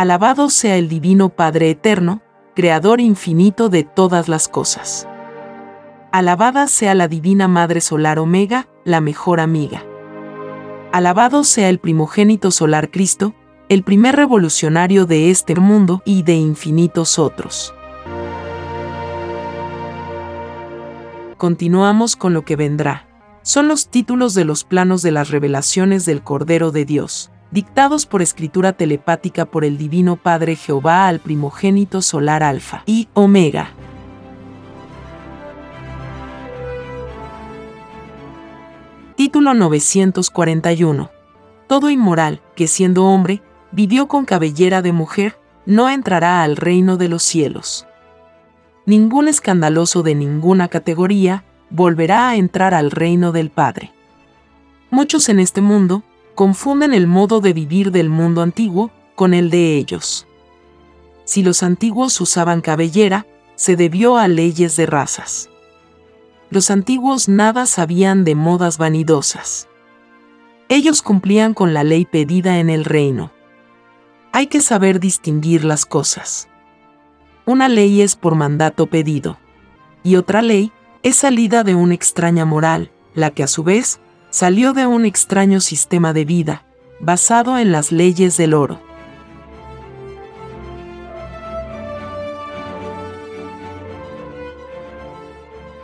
Alabado sea el Divino Padre Eterno, Creador infinito de todas las cosas. Alabada sea la Divina Madre Solar Omega, la mejor amiga. Alabado sea el primogénito solar Cristo, el primer revolucionario de este mundo y de infinitos otros. Continuamos con lo que vendrá. Son los títulos de los planos de las revelaciones del Cordero de Dios dictados por escritura telepática por el Divino Padre Jehová al primogénito solar Alfa y Omega. Título 941. Todo inmoral, que siendo hombre, vivió con cabellera de mujer, no entrará al reino de los cielos. Ningún escandaloso de ninguna categoría volverá a entrar al reino del Padre. Muchos en este mundo, confunden el modo de vivir del mundo antiguo con el de ellos. Si los antiguos usaban cabellera, se debió a leyes de razas. Los antiguos nada sabían de modas vanidosas. Ellos cumplían con la ley pedida en el reino. Hay que saber distinguir las cosas. Una ley es por mandato pedido, y otra ley es salida de una extraña moral, la que a su vez salió de un extraño sistema de vida, basado en las leyes del oro.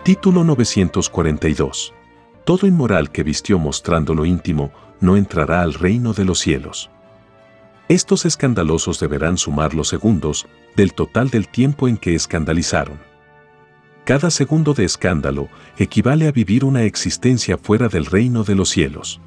Título 942. Todo inmoral que vistió mostrando lo íntimo no entrará al reino de los cielos. Estos escandalosos deberán sumar los segundos del total del tiempo en que escandalizaron. Cada segundo de escándalo equivale a vivir una existencia fuera del reino de los cielos.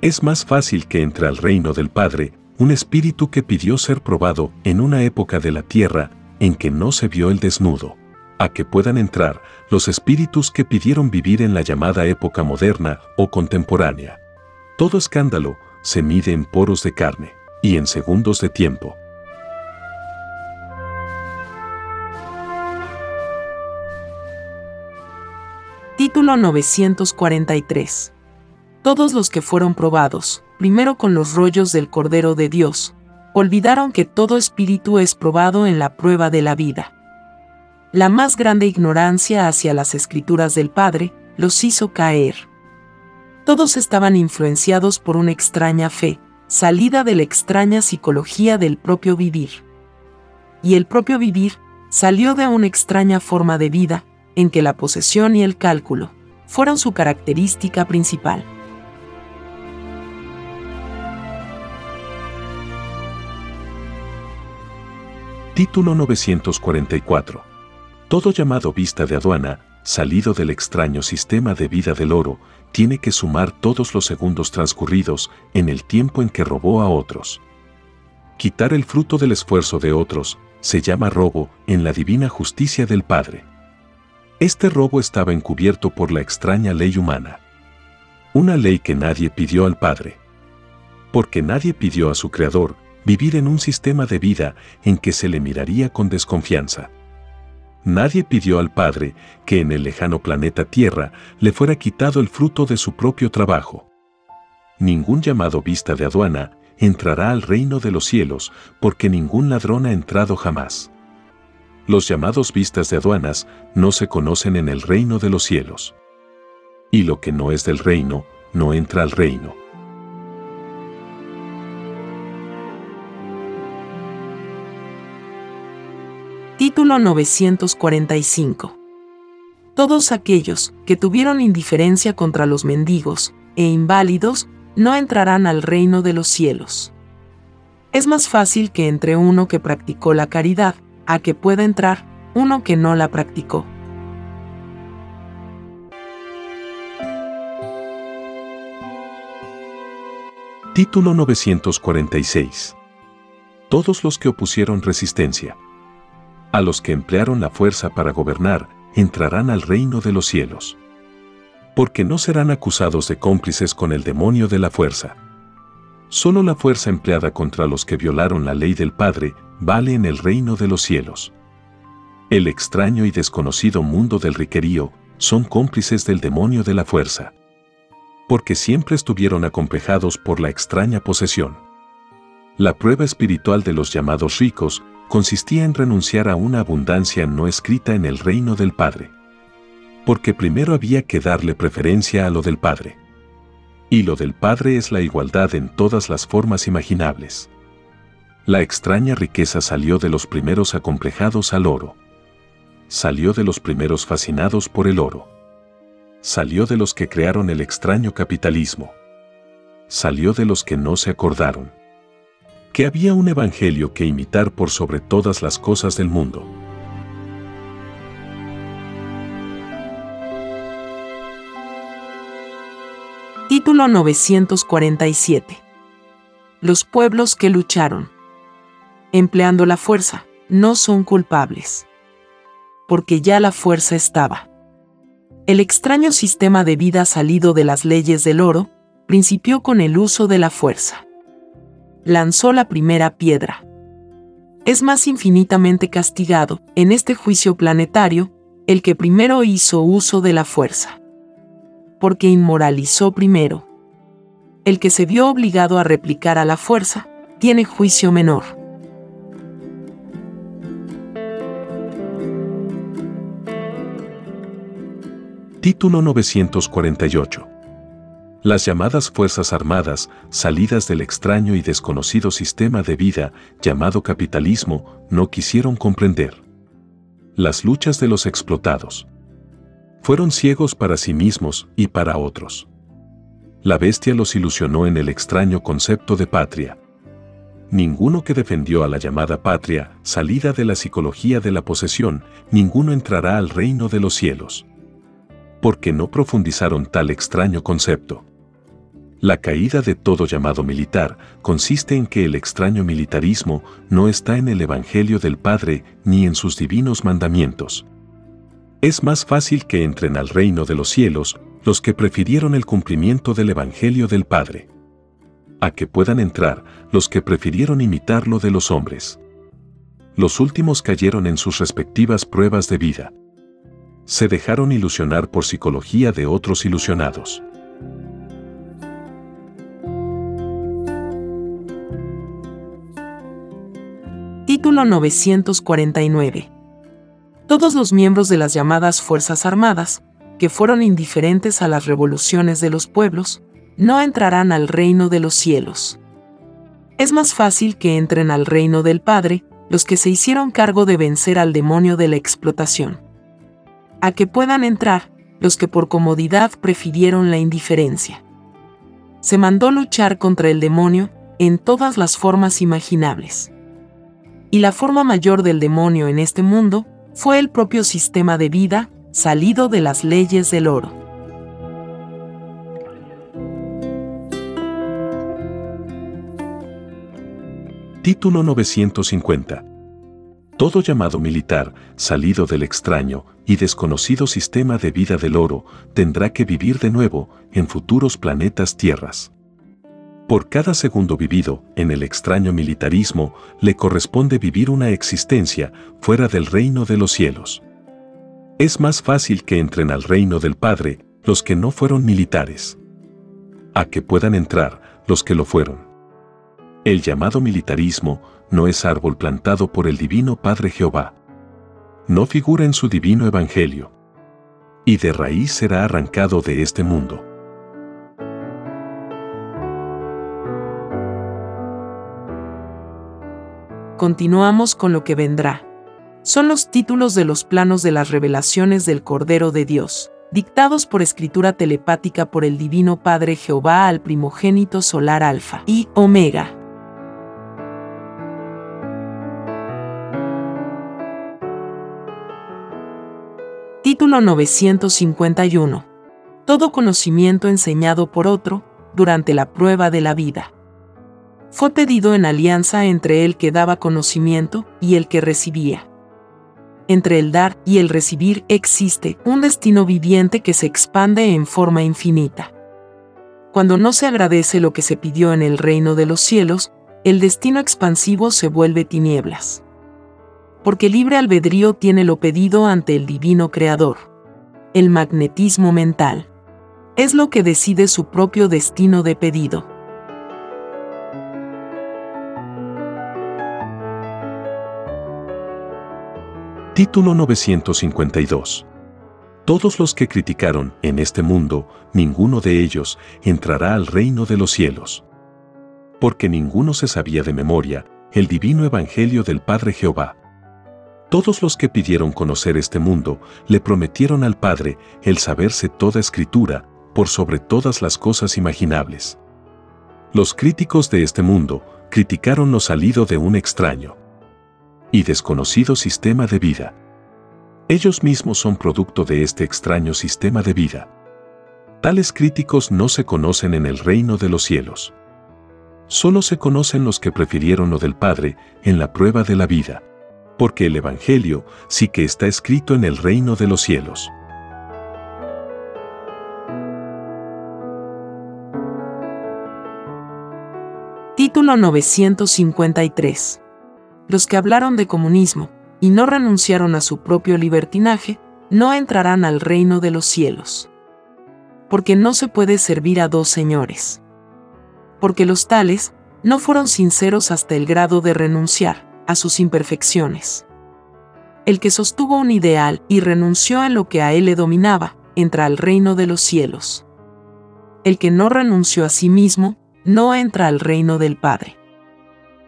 Es más fácil que entre al reino del Padre un espíritu que pidió ser probado en una época de la tierra en que no se vio el desnudo, a que puedan entrar los espíritus que pidieron vivir en la llamada época moderna o contemporánea. Todo escándalo se mide en poros de carne y en segundos de tiempo. Título 943. Todos los que fueron probados, primero con los rollos del Cordero de Dios, olvidaron que todo espíritu es probado en la prueba de la vida. La más grande ignorancia hacia las escrituras del Padre los hizo caer. Todos estaban influenciados por una extraña fe, salida de la extraña psicología del propio vivir. Y el propio vivir salió de una extraña forma de vida, en que la posesión y el cálculo fueron su característica principal. Título 944. Todo llamado vista de aduana, salido del extraño sistema de vida del oro, tiene que sumar todos los segundos transcurridos en el tiempo en que robó a otros. Quitar el fruto del esfuerzo de otros se llama robo en la divina justicia del Padre. Este robo estaba encubierto por la extraña ley humana. Una ley que nadie pidió al Padre. Porque nadie pidió a su Creador vivir en un sistema de vida en que se le miraría con desconfianza. Nadie pidió al Padre que en el lejano planeta Tierra le fuera quitado el fruto de su propio trabajo. Ningún llamado vista de aduana entrará al reino de los cielos, porque ningún ladrón ha entrado jamás. Los llamados vistas de aduanas no se conocen en el reino de los cielos. Y lo que no es del reino, no entra al reino. Título 945. Todos aquellos que tuvieron indiferencia contra los mendigos e inválidos no entrarán al reino de los cielos. Es más fácil que entre uno que practicó la caridad a que pueda entrar uno que no la practicó. Título 946. Todos los que opusieron resistencia. A los que emplearon la fuerza para gobernar, entrarán al reino de los cielos. Porque no serán acusados de cómplices con el demonio de la fuerza. Solo la fuerza empleada contra los que violaron la ley del Padre vale en el reino de los cielos. El extraño y desconocido mundo del riquerío son cómplices del demonio de la fuerza. Porque siempre estuvieron acomplejados por la extraña posesión. La prueba espiritual de los llamados ricos consistía en renunciar a una abundancia no escrita en el reino del Padre. Porque primero había que darle preferencia a lo del Padre. Y lo del Padre es la igualdad en todas las formas imaginables. La extraña riqueza salió de los primeros acomplejados al oro. Salió de los primeros fascinados por el oro. Salió de los que crearon el extraño capitalismo. Salió de los que no se acordaron que había un evangelio que imitar por sobre todas las cosas del mundo. Título 947. Los pueblos que lucharon, empleando la fuerza, no son culpables. Porque ya la fuerza estaba. El extraño sistema de vida salido de las leyes del oro, principió con el uso de la fuerza lanzó la primera piedra. Es más infinitamente castigado, en este juicio planetario, el que primero hizo uso de la fuerza. Porque inmoralizó primero. El que se vio obligado a replicar a la fuerza, tiene juicio menor. Título 948 las llamadas Fuerzas Armadas, salidas del extraño y desconocido sistema de vida llamado capitalismo, no quisieron comprender. Las luchas de los explotados. Fueron ciegos para sí mismos y para otros. La bestia los ilusionó en el extraño concepto de patria. Ninguno que defendió a la llamada patria, salida de la psicología de la posesión, ninguno entrará al reino de los cielos. Porque no profundizaron tal extraño concepto. La caída de todo llamado militar consiste en que el extraño militarismo no está en el Evangelio del Padre ni en sus divinos mandamientos. Es más fácil que entren al reino de los cielos los que prefirieron el cumplimiento del Evangelio del Padre. A que puedan entrar los que prefirieron imitar lo de los hombres. Los últimos cayeron en sus respectivas pruebas de vida. Se dejaron ilusionar por psicología de otros ilusionados. Título 949. Todos los miembros de las llamadas Fuerzas Armadas, que fueron indiferentes a las revoluciones de los pueblos, no entrarán al reino de los cielos. Es más fácil que entren al reino del Padre los que se hicieron cargo de vencer al demonio de la explotación. A que puedan entrar los que por comodidad prefirieron la indiferencia. Se mandó luchar contra el demonio en todas las formas imaginables y la forma mayor del demonio en este mundo fue el propio sistema de vida salido de las leyes del oro. Título 950 todo llamado militar, salido del extraño y desconocido sistema de vida del oro, tendrá que vivir de nuevo en futuros planetas tierras. Por cada segundo vivido en el extraño militarismo, le corresponde vivir una existencia fuera del reino de los cielos. Es más fácil que entren al reino del Padre los que no fueron militares. A que puedan entrar los que lo fueron. El llamado militarismo no es árbol plantado por el divino Padre Jehová. No figura en su divino evangelio. Y de raíz será arrancado de este mundo. Continuamos con lo que vendrá. Son los títulos de los planos de las revelaciones del Cordero de Dios, dictados por escritura telepática por el Divino Padre Jehová al primogénito solar Alfa y Omega. Título 951. Todo conocimiento enseñado por otro durante la prueba de la vida. Fue pedido en alianza entre el que daba conocimiento y el que recibía. Entre el dar y el recibir existe un destino viviente que se expande en forma infinita. Cuando no se agradece lo que se pidió en el reino de los cielos, el destino expansivo se vuelve tinieblas porque libre albedrío tiene lo pedido ante el divino creador. El magnetismo mental es lo que decide su propio destino de pedido. Título 952. Todos los que criticaron en este mundo, ninguno de ellos entrará al reino de los cielos. Porque ninguno se sabía de memoria el divino evangelio del Padre Jehová. Todos los que pidieron conocer este mundo le prometieron al Padre el saberse toda escritura, por sobre todas las cosas imaginables. Los críticos de este mundo criticaron lo salido de un extraño y desconocido sistema de vida. Ellos mismos son producto de este extraño sistema de vida. Tales críticos no se conocen en el reino de los cielos. Solo se conocen los que prefirieron lo del Padre en la prueba de la vida porque el Evangelio sí que está escrito en el reino de los cielos. Título 953. Los que hablaron de comunismo y no renunciaron a su propio libertinaje, no entrarán al reino de los cielos. Porque no se puede servir a dos señores. Porque los tales no fueron sinceros hasta el grado de renunciar a sus imperfecciones. El que sostuvo un ideal y renunció a lo que a él le dominaba, entra al reino de los cielos. El que no renunció a sí mismo, no entra al reino del Padre.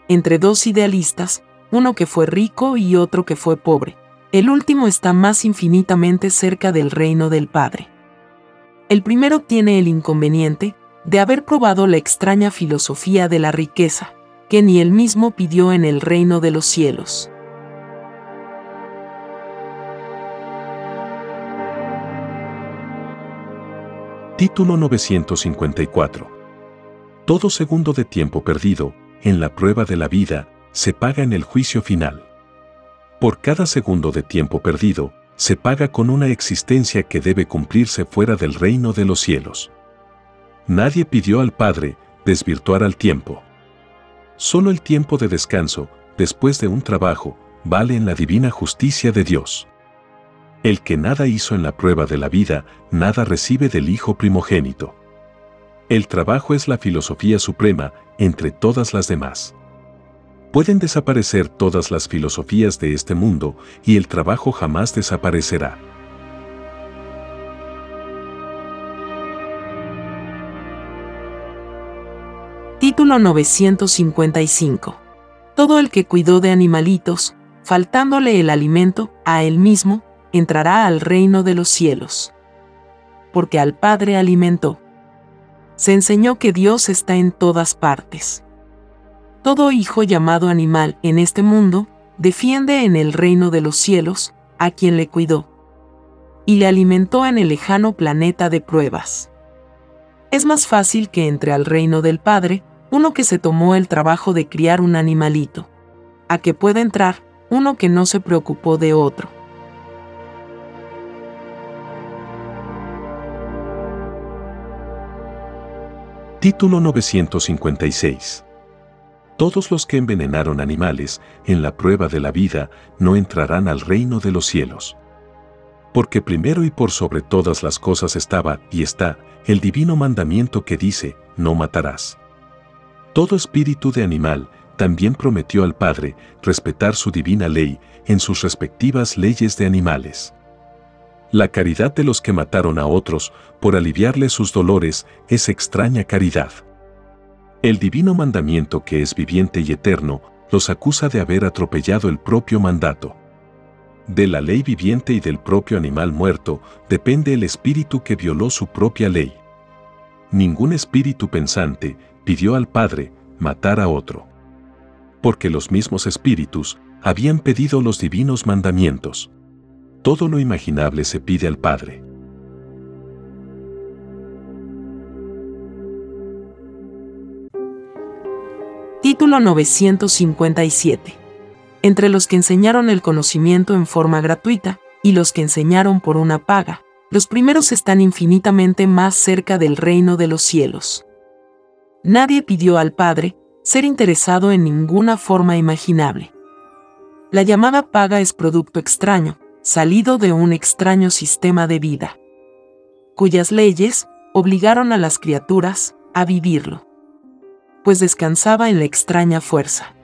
Entre dos idealistas, uno que fue rico y otro que fue pobre, el último está más infinitamente cerca del reino del Padre. El primero tiene el inconveniente de haber probado la extraña filosofía de la riqueza, que ni él mismo pidió en el reino de los cielos. Título 954. Todo segundo de tiempo perdido, en la prueba de la vida, se paga en el juicio final. Por cada segundo de tiempo perdido, se paga con una existencia que debe cumplirse fuera del reino de los cielos. Nadie pidió al Padre desvirtuar al tiempo. Solo el tiempo de descanso, después de un trabajo, vale en la divina justicia de Dios. El que nada hizo en la prueba de la vida, nada recibe del Hijo primogénito. El trabajo es la filosofía suprema entre todas las demás. Pueden desaparecer todas las filosofías de este mundo y el trabajo jamás desaparecerá. Título 955. Todo el que cuidó de animalitos, faltándole el alimento, a él mismo, entrará al reino de los cielos. Porque al Padre alimentó. Se enseñó que Dios está en todas partes. Todo hijo llamado animal en este mundo, defiende en el reino de los cielos, a quien le cuidó. Y le alimentó en el lejano planeta de pruebas. Es más fácil que entre al reino del Padre, uno que se tomó el trabajo de criar un animalito, a que pueda entrar uno que no se preocupó de otro. Título 956. Todos los que envenenaron animales en la prueba de la vida no entrarán al reino de los cielos. Porque primero y por sobre todas las cosas estaba y está el divino mandamiento que dice, no matarás. Todo espíritu de animal también prometió al Padre respetar su divina ley en sus respectivas leyes de animales. La caridad de los que mataron a otros por aliviarles sus dolores es extraña caridad. El divino mandamiento que es viviente y eterno los acusa de haber atropellado el propio mandato. De la ley viviente y del propio animal muerto depende el espíritu que violó su propia ley. Ningún espíritu pensante pidió al Padre matar a otro. Porque los mismos espíritus habían pedido los divinos mandamientos todo lo imaginable se pide al Padre. Título 957. Entre los que enseñaron el conocimiento en forma gratuita y los que enseñaron por una paga, los primeros están infinitamente más cerca del reino de los cielos. Nadie pidió al Padre ser interesado en ninguna forma imaginable. La llamada paga es producto extraño, salido de un extraño sistema de vida, cuyas leyes obligaron a las criaturas a vivirlo, pues descansaba en la extraña fuerza.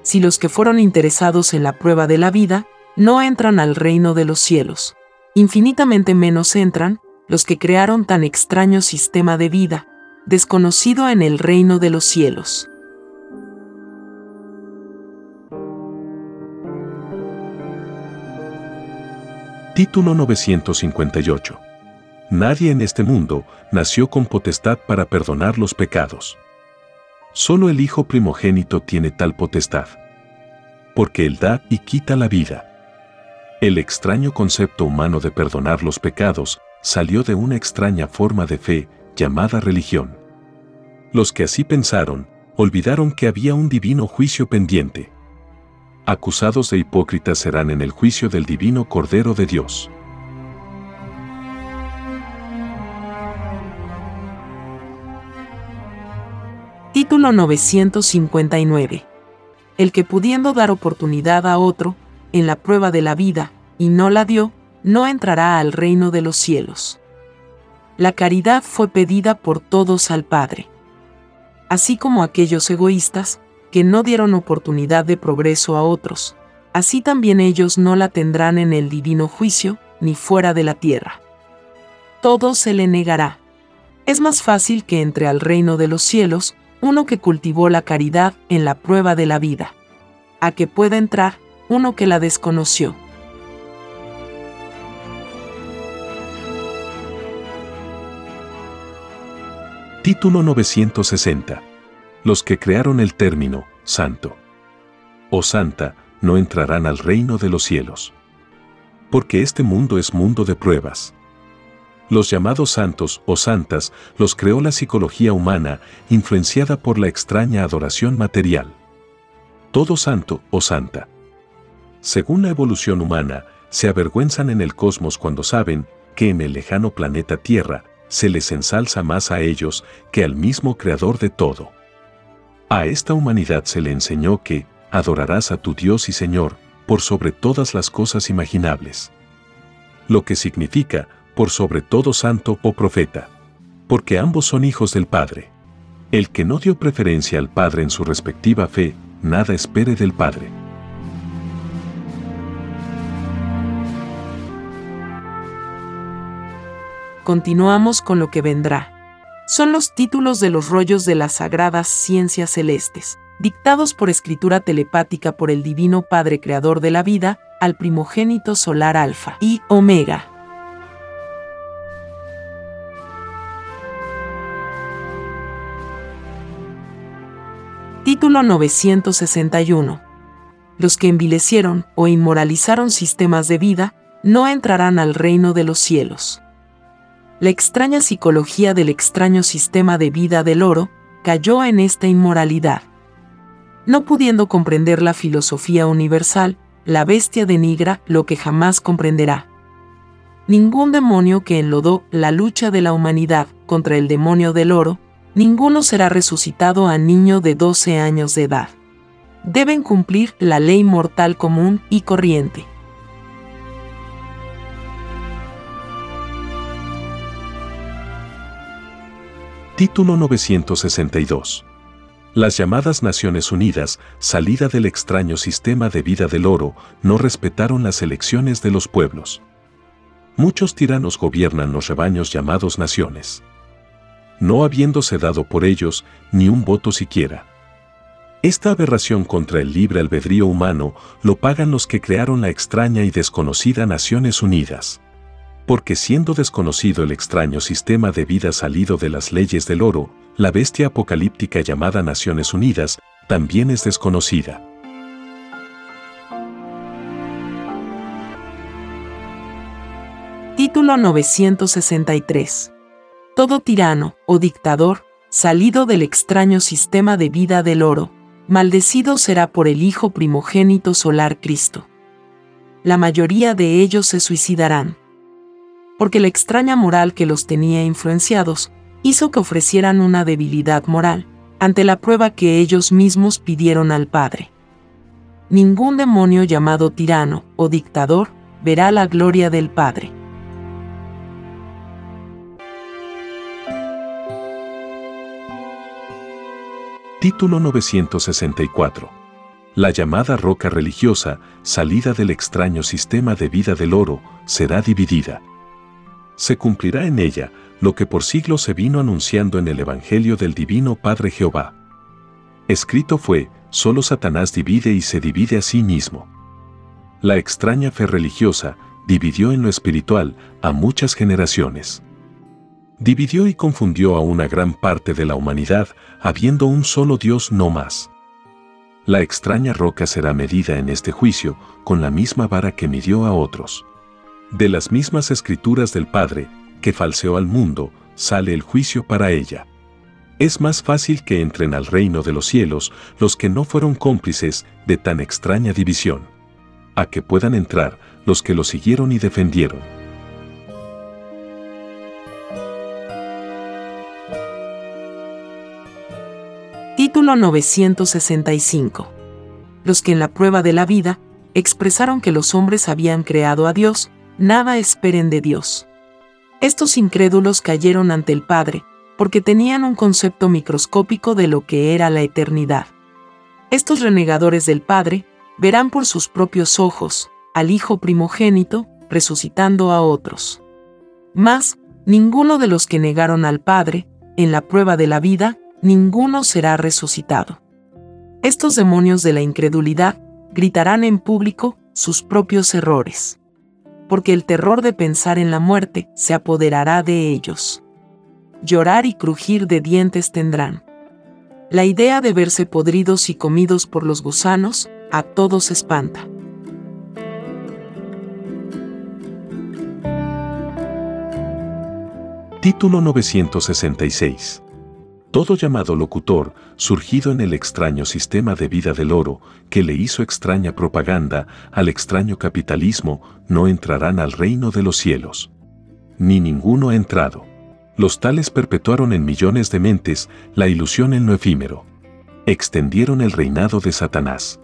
Si los que fueron interesados en la prueba de la vida no entran al reino de los cielos, infinitamente menos entran los que crearon tan extraño sistema de vida, desconocido en el reino de los cielos. Título 958. Nadie en este mundo nació con potestad para perdonar los pecados. Solo el Hijo primogénito tiene tal potestad. Porque Él da y quita la vida. El extraño concepto humano de perdonar los pecados salió de una extraña forma de fe llamada religión. Los que así pensaron, olvidaron que había un divino juicio pendiente acusados de hipócritas serán en el juicio del divino Cordero de Dios. Título 959. El que pudiendo dar oportunidad a otro, en la prueba de la vida, y no la dio, no entrará al reino de los cielos. La caridad fue pedida por todos al Padre. Así como aquellos egoístas, que no dieron oportunidad de progreso a otros, así también ellos no la tendrán en el divino juicio, ni fuera de la tierra. Todo se le negará. Es más fácil que entre al reino de los cielos uno que cultivó la caridad en la prueba de la vida, a que pueda entrar uno que la desconoció. Título 960 los que crearon el término santo o santa no entrarán al reino de los cielos. Porque este mundo es mundo de pruebas. Los llamados santos o santas los creó la psicología humana influenciada por la extraña adoración material. Todo santo o santa. Según la evolución humana, se avergüenzan en el cosmos cuando saben que en el lejano planeta Tierra se les ensalza más a ellos que al mismo creador de todo. A esta humanidad se le enseñó que adorarás a tu Dios y Señor por sobre todas las cosas imaginables. Lo que significa por sobre todo santo o profeta, porque ambos son hijos del Padre. El que no dio preferencia al Padre en su respectiva fe, nada espere del Padre. Continuamos con lo que vendrá son los títulos de los rollos de las sagradas ciencias celestes, dictados por escritura telepática por el Divino Padre Creador de la vida, al primogénito solar Alfa y Omega. Título 961. Los que envilecieron o inmoralizaron sistemas de vida no entrarán al reino de los cielos la extraña psicología del extraño sistema de vida del oro cayó en esta inmoralidad. No pudiendo comprender la filosofía universal, la bestia denigra lo que jamás comprenderá. Ningún demonio que enlodó la lucha de la humanidad contra el demonio del oro, ninguno será resucitado a niño de 12 años de edad. Deben cumplir la ley mortal común y corriente. Título 962. Las llamadas Naciones Unidas, salida del extraño sistema de vida del oro, no respetaron las elecciones de los pueblos. Muchos tiranos gobiernan los rebaños llamados naciones. No habiéndose dado por ellos ni un voto siquiera. Esta aberración contra el libre albedrío humano lo pagan los que crearon la extraña y desconocida Naciones Unidas porque siendo desconocido el extraño sistema de vida salido de las leyes del oro, la bestia apocalíptica llamada Naciones Unidas también es desconocida. Título 963. Todo tirano o dictador, salido del extraño sistema de vida del oro, maldecido será por el Hijo primogénito solar Cristo. La mayoría de ellos se suicidarán porque la extraña moral que los tenía influenciados hizo que ofrecieran una debilidad moral ante la prueba que ellos mismos pidieron al Padre. Ningún demonio llamado tirano o dictador verá la gloria del Padre. Título 964. La llamada roca religiosa, salida del extraño sistema de vida del oro, será dividida se cumplirá en ella lo que por siglos se vino anunciando en el Evangelio del Divino Padre Jehová. Escrito fue, solo Satanás divide y se divide a sí mismo. La extraña fe religiosa dividió en lo espiritual a muchas generaciones. Dividió y confundió a una gran parte de la humanidad, habiendo un solo Dios no más. La extraña roca será medida en este juicio con la misma vara que midió a otros. De las mismas escrituras del Padre, que falseó al mundo, sale el juicio para ella. Es más fácil que entren al reino de los cielos los que no fueron cómplices de tan extraña división, a que puedan entrar los que lo siguieron y defendieron. Título 965. Los que en la prueba de la vida expresaron que los hombres habían creado a Dios, nada esperen de Dios. Estos incrédulos cayeron ante el Padre, porque tenían un concepto microscópico de lo que era la eternidad. Estos renegadores del Padre verán por sus propios ojos al Hijo primogénito resucitando a otros. Mas, ninguno de los que negaron al Padre, en la prueba de la vida, ninguno será resucitado. Estos demonios de la incredulidad gritarán en público sus propios errores porque el terror de pensar en la muerte se apoderará de ellos. Llorar y crujir de dientes tendrán. La idea de verse podridos y comidos por los gusanos a todos espanta. Título 966 todo llamado locutor, surgido en el extraño sistema de vida del oro, que le hizo extraña propaganda al extraño capitalismo, no entrarán al reino de los cielos. Ni ninguno ha entrado. Los tales perpetuaron en millones de mentes la ilusión en lo efímero. Extendieron el reinado de Satanás.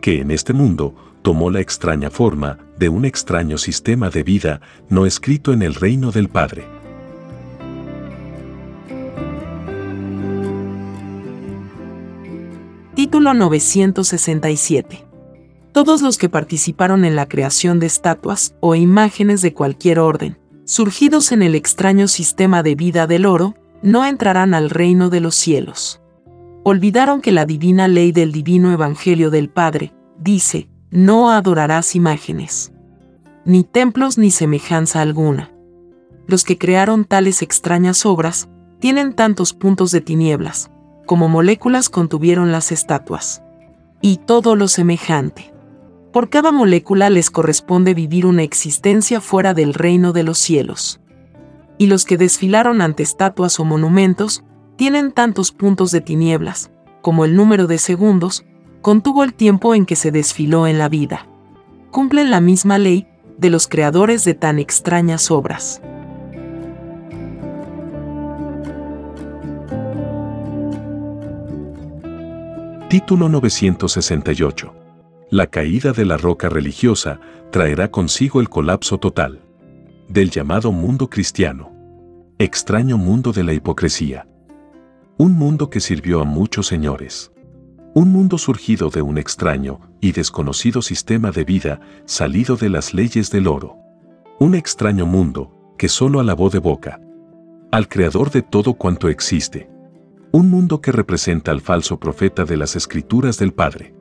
Que en este mundo tomó la extraña forma de un extraño sistema de vida no escrito en el reino del Padre. Título 967. Todos los que participaron en la creación de estatuas o imágenes de cualquier orden, surgidos en el extraño sistema de vida del oro, no entrarán al reino de los cielos. Olvidaron que la divina ley del divino Evangelio del Padre dice, no adorarás imágenes, ni templos ni semejanza alguna. Los que crearon tales extrañas obras tienen tantos puntos de tinieblas, como moléculas contuvieron las estatuas. Y todo lo semejante. Por cada molécula les corresponde vivir una existencia fuera del reino de los cielos. Y los que desfilaron ante estatuas o monumentos tienen tantos puntos de tinieblas, como el número de segundos, contuvo el tiempo en que se desfiló en la vida. Cumplen la misma ley de los creadores de tan extrañas obras. Título 968. La caída de la roca religiosa traerá consigo el colapso total del llamado mundo cristiano. Extraño mundo de la hipocresía. Un mundo que sirvió a muchos señores. Un mundo surgido de un extraño y desconocido sistema de vida salido de las leyes del oro. Un extraño mundo que solo alabó de boca al creador de todo cuanto existe. Un mundo que representa al falso profeta de las escrituras del Padre.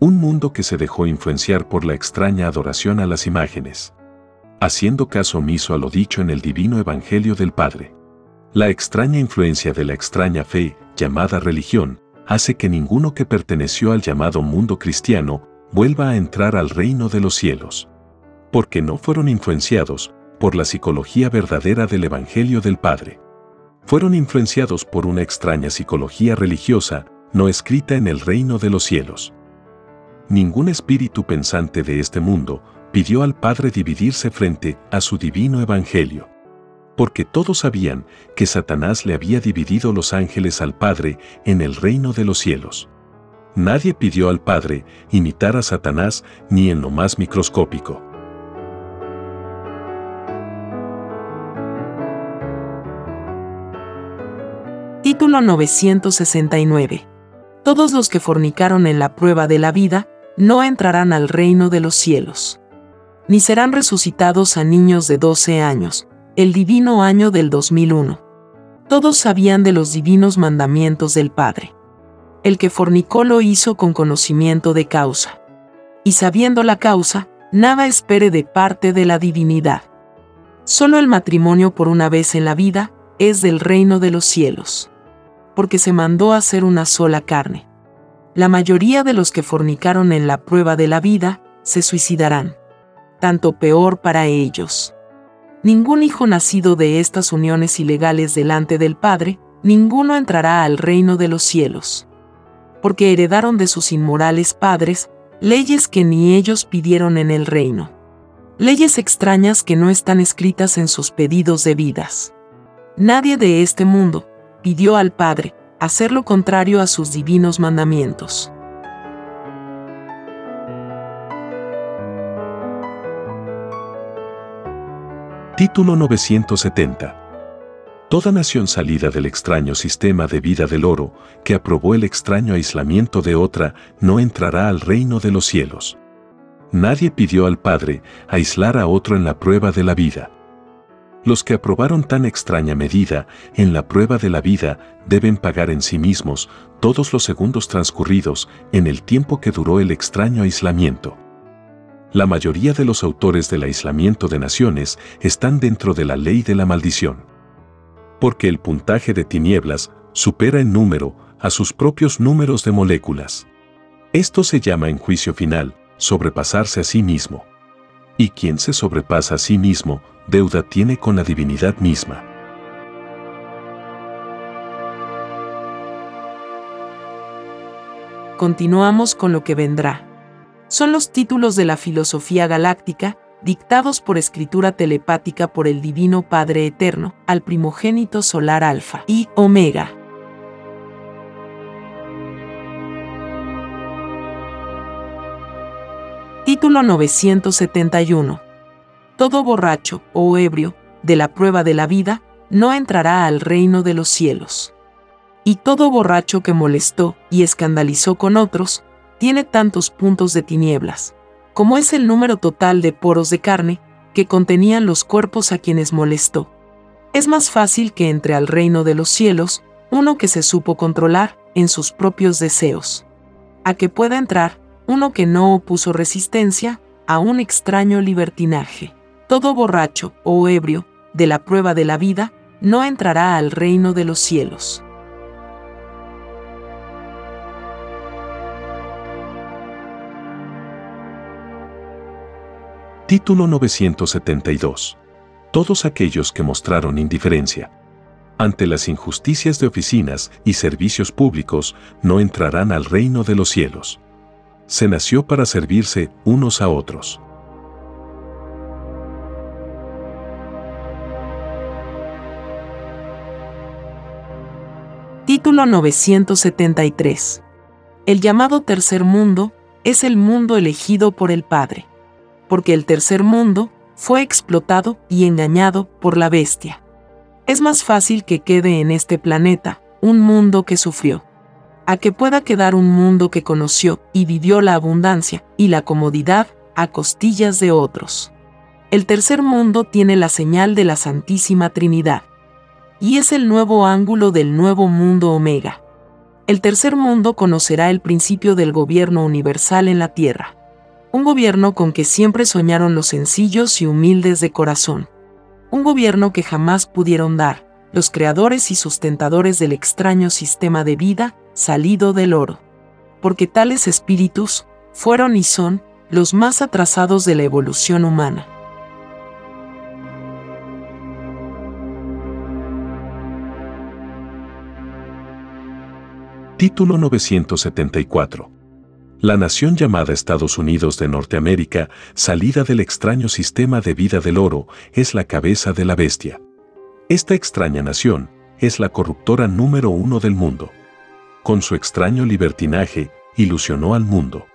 Un mundo que se dejó influenciar por la extraña adoración a las imágenes. Haciendo caso omiso a lo dicho en el divino Evangelio del Padre. La extraña influencia de la extraña fe, llamada religión, hace que ninguno que perteneció al llamado mundo cristiano vuelva a entrar al reino de los cielos. Porque no fueron influenciados por la psicología verdadera del Evangelio del Padre. Fueron influenciados por una extraña psicología religiosa no escrita en el reino de los cielos. Ningún espíritu pensante de este mundo pidió al Padre dividirse frente a su divino Evangelio. Porque todos sabían que Satanás le había dividido los ángeles al Padre en el reino de los cielos. Nadie pidió al Padre imitar a Satanás ni en lo más microscópico. Título 969. Todos los que fornicaron en la prueba de la vida no entrarán al reino de los cielos. Ni serán resucitados a niños de 12 años, el divino año del 2001. Todos sabían de los divinos mandamientos del Padre. El que fornicó lo hizo con conocimiento de causa. Y sabiendo la causa, nada espere de parte de la divinidad. Solo el matrimonio por una vez en la vida es del reino de los cielos porque se mandó a hacer una sola carne. La mayoría de los que fornicaron en la prueba de la vida se suicidarán. Tanto peor para ellos. Ningún hijo nacido de estas uniones ilegales delante del Padre, ninguno entrará al reino de los cielos. Porque heredaron de sus inmorales padres leyes que ni ellos pidieron en el reino. Leyes extrañas que no están escritas en sus pedidos de vidas. Nadie de este mundo, pidió al Padre hacer lo contrario a sus divinos mandamientos. Título 970 Toda nación salida del extraño sistema de vida del oro, que aprobó el extraño aislamiento de otra, no entrará al reino de los cielos. Nadie pidió al Padre aislar a otro en la prueba de la vida. Los que aprobaron tan extraña medida en la prueba de la vida deben pagar en sí mismos todos los segundos transcurridos en el tiempo que duró el extraño aislamiento. La mayoría de los autores del aislamiento de naciones están dentro de la ley de la maldición. Porque el puntaje de tinieblas supera en número a sus propios números de moléculas. Esto se llama en juicio final sobrepasarse a sí mismo. Y quien se sobrepasa a sí mismo deuda tiene con la divinidad misma. Continuamos con lo que vendrá. Son los títulos de la filosofía galáctica, dictados por escritura telepática por el Divino Padre Eterno, al primogénito solar Alfa y Omega. Título 971 todo borracho o ebrio de la prueba de la vida no entrará al reino de los cielos. Y todo borracho que molestó y escandalizó con otros, tiene tantos puntos de tinieblas, como es el número total de poros de carne que contenían los cuerpos a quienes molestó. Es más fácil que entre al reino de los cielos uno que se supo controlar en sus propios deseos, a que pueda entrar uno que no opuso resistencia a un extraño libertinaje. Todo borracho o ebrio de la prueba de la vida no entrará al reino de los cielos. Título 972. Todos aquellos que mostraron indiferencia ante las injusticias de oficinas y servicios públicos no entrarán al reino de los cielos. Se nació para servirse unos a otros. Título 973. El llamado tercer mundo es el mundo elegido por el Padre, porque el tercer mundo fue explotado y engañado por la bestia. Es más fácil que quede en este planeta un mundo que sufrió, a que pueda quedar un mundo que conoció y vivió la abundancia y la comodidad a costillas de otros. El tercer mundo tiene la señal de la Santísima Trinidad, y es el nuevo ángulo del nuevo mundo Omega. El tercer mundo conocerá el principio del gobierno universal en la Tierra, un gobierno con que siempre soñaron los sencillos y humildes de corazón, un gobierno que jamás pudieron dar los creadores y sustentadores del extraño sistema de vida salido del oro. Porque tales espíritus fueron y son los más atrasados de la evolución humana. Título 974. La nación llamada Estados Unidos de Norteamérica, salida del extraño sistema de vida del oro, es la cabeza de la bestia. Esta extraña nación es la corruptora número uno del mundo. Con su extraño libertinaje, ilusionó al mundo.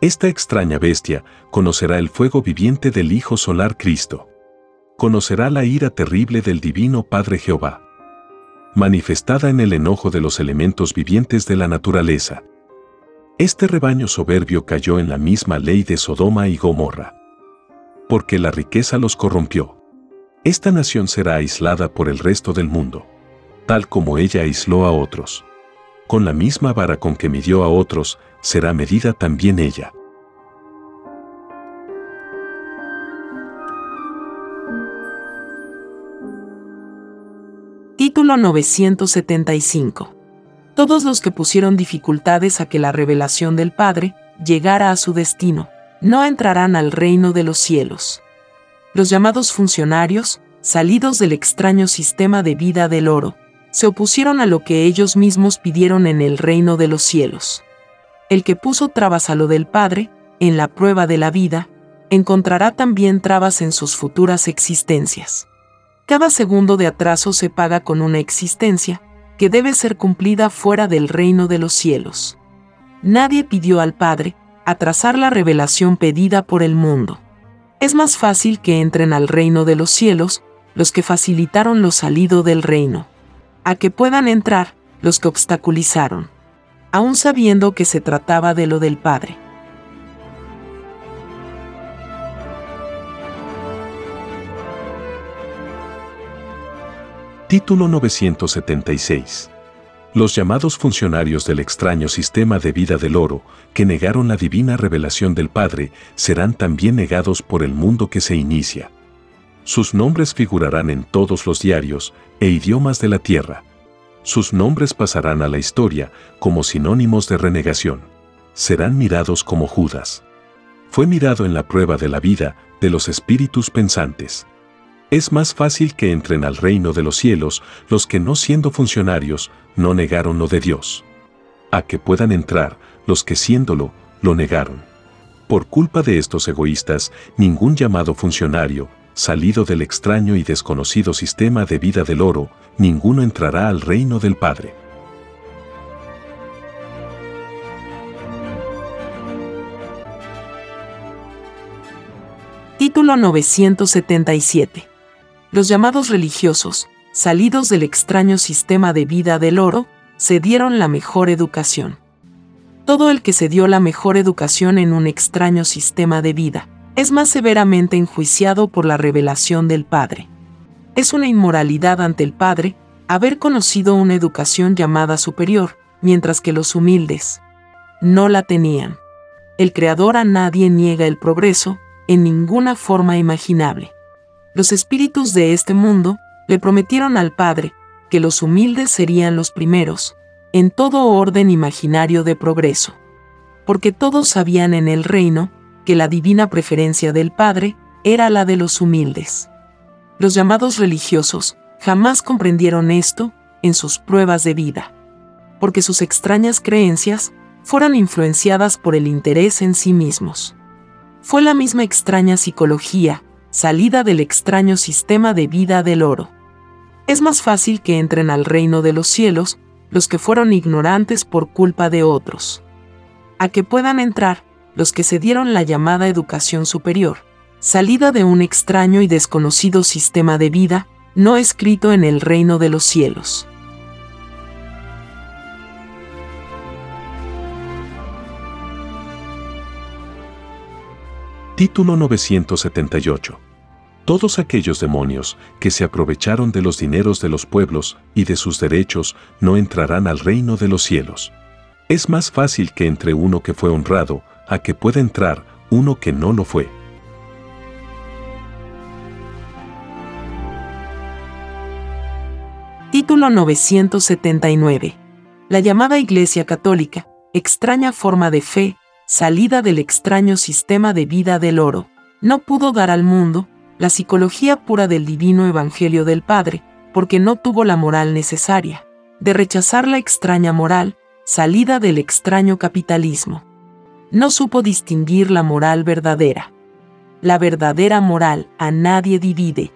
Esta extraña bestia conocerá el fuego viviente del Hijo Solar Cristo. Conocerá la ira terrible del Divino Padre Jehová manifestada en el enojo de los elementos vivientes de la naturaleza. Este rebaño soberbio cayó en la misma ley de Sodoma y Gomorra. Porque la riqueza los corrompió. Esta nación será aislada por el resto del mundo, tal como ella aisló a otros. Con la misma vara con que midió a otros, será medida también ella. Título 975. Todos los que pusieron dificultades a que la revelación del Padre llegara a su destino, no entrarán al reino de los cielos. Los llamados funcionarios, salidos del extraño sistema de vida del oro, se opusieron a lo que ellos mismos pidieron en el reino de los cielos. El que puso trabas a lo del Padre, en la prueba de la vida, encontrará también trabas en sus futuras existencias. Cada segundo de atraso se paga con una existencia que debe ser cumplida fuera del reino de los cielos. Nadie pidió al Padre atrasar la revelación pedida por el mundo. Es más fácil que entren al reino de los cielos los que facilitaron lo salido del reino, a que puedan entrar los que obstaculizaron, aun sabiendo que se trataba de lo del Padre. Título 976. Los llamados funcionarios del extraño sistema de vida del oro, que negaron la divina revelación del Padre, serán también negados por el mundo que se inicia. Sus nombres figurarán en todos los diarios e idiomas de la tierra. Sus nombres pasarán a la historia como sinónimos de renegación. Serán mirados como Judas. Fue mirado en la prueba de la vida de los espíritus pensantes. Es más fácil que entren al reino de los cielos los que no siendo funcionarios, no negaron lo de Dios. A que puedan entrar los que siéndolo, lo negaron. Por culpa de estos egoístas, ningún llamado funcionario, salido del extraño y desconocido sistema de vida del oro, ninguno entrará al reino del Padre. Título 977 los llamados religiosos, salidos del extraño sistema de vida del oro, se dieron la mejor educación. Todo el que se dio la mejor educación en un extraño sistema de vida, es más severamente enjuiciado por la revelación del Padre. Es una inmoralidad ante el Padre haber conocido una educación llamada superior, mientras que los humildes no la tenían. El Creador a nadie niega el progreso, en ninguna forma imaginable los espíritus de este mundo le prometieron al Padre que los humildes serían los primeros, en todo orden imaginario de progreso. Porque todos sabían en el reino que la divina preferencia del Padre era la de los humildes. Los llamados religiosos jamás comprendieron esto en sus pruebas de vida, porque sus extrañas creencias fueron influenciadas por el interés en sí mismos. Fue la misma extraña psicología salida del extraño sistema de vida del oro. Es más fácil que entren al reino de los cielos los que fueron ignorantes por culpa de otros. A que puedan entrar los que se dieron la llamada educación superior, salida de un extraño y desconocido sistema de vida no escrito en el reino de los cielos. Título 978. Todos aquellos demonios que se aprovecharon de los dineros de los pueblos y de sus derechos no entrarán al reino de los cielos. Es más fácil que entre uno que fue honrado a que pueda entrar uno que no lo fue. Título 979. La llamada Iglesia Católica, extraña forma de fe, salida del extraño sistema de vida del oro, no pudo dar al mundo la psicología pura del divino Evangelio del Padre, porque no tuvo la moral necesaria, de rechazar la extraña moral, salida del extraño capitalismo. No supo distinguir la moral verdadera. La verdadera moral a nadie divide.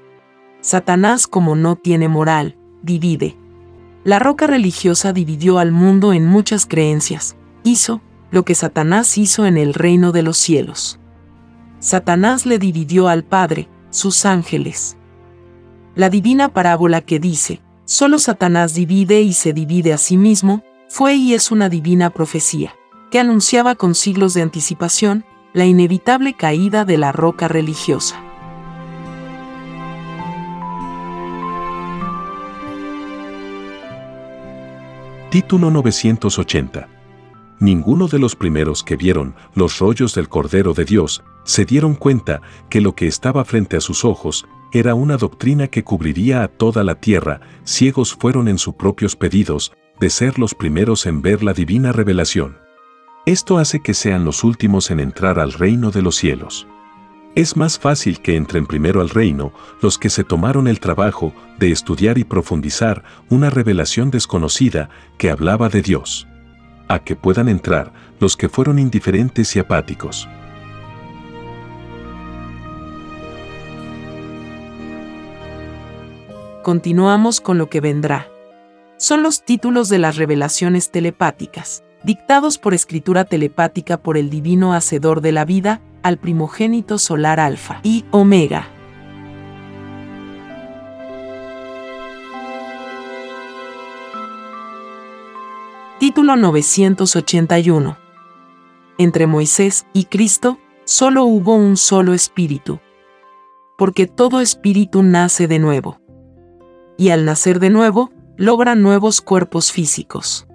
Satanás como no tiene moral, divide. La roca religiosa dividió al mundo en muchas creencias, hizo lo que Satanás hizo en el reino de los cielos. Satanás le dividió al Padre, sus ángeles. La divina parábola que dice, solo Satanás divide y se divide a sí mismo, fue y es una divina profecía, que anunciaba con siglos de anticipación la inevitable caída de la roca religiosa. Título 980 ninguno de los primeros que vieron los rollos del Cordero de Dios se dieron cuenta que lo que estaba frente a sus ojos era una doctrina que cubriría a toda la tierra, ciegos fueron en sus propios pedidos de ser los primeros en ver la divina revelación. Esto hace que sean los últimos en entrar al reino de los cielos. Es más fácil que entren primero al reino los que se tomaron el trabajo de estudiar y profundizar una revelación desconocida que hablaba de Dios a que puedan entrar los que fueron indiferentes y apáticos. Continuamos con lo que vendrá. Son los títulos de las revelaciones telepáticas, dictados por escritura telepática por el divino hacedor de la vida, al primogénito solar Alfa y Omega. Título 981. Entre Moisés y Cristo solo hubo un solo espíritu. Porque todo espíritu nace de nuevo. Y al nacer de nuevo, logra nuevos cuerpos físicos.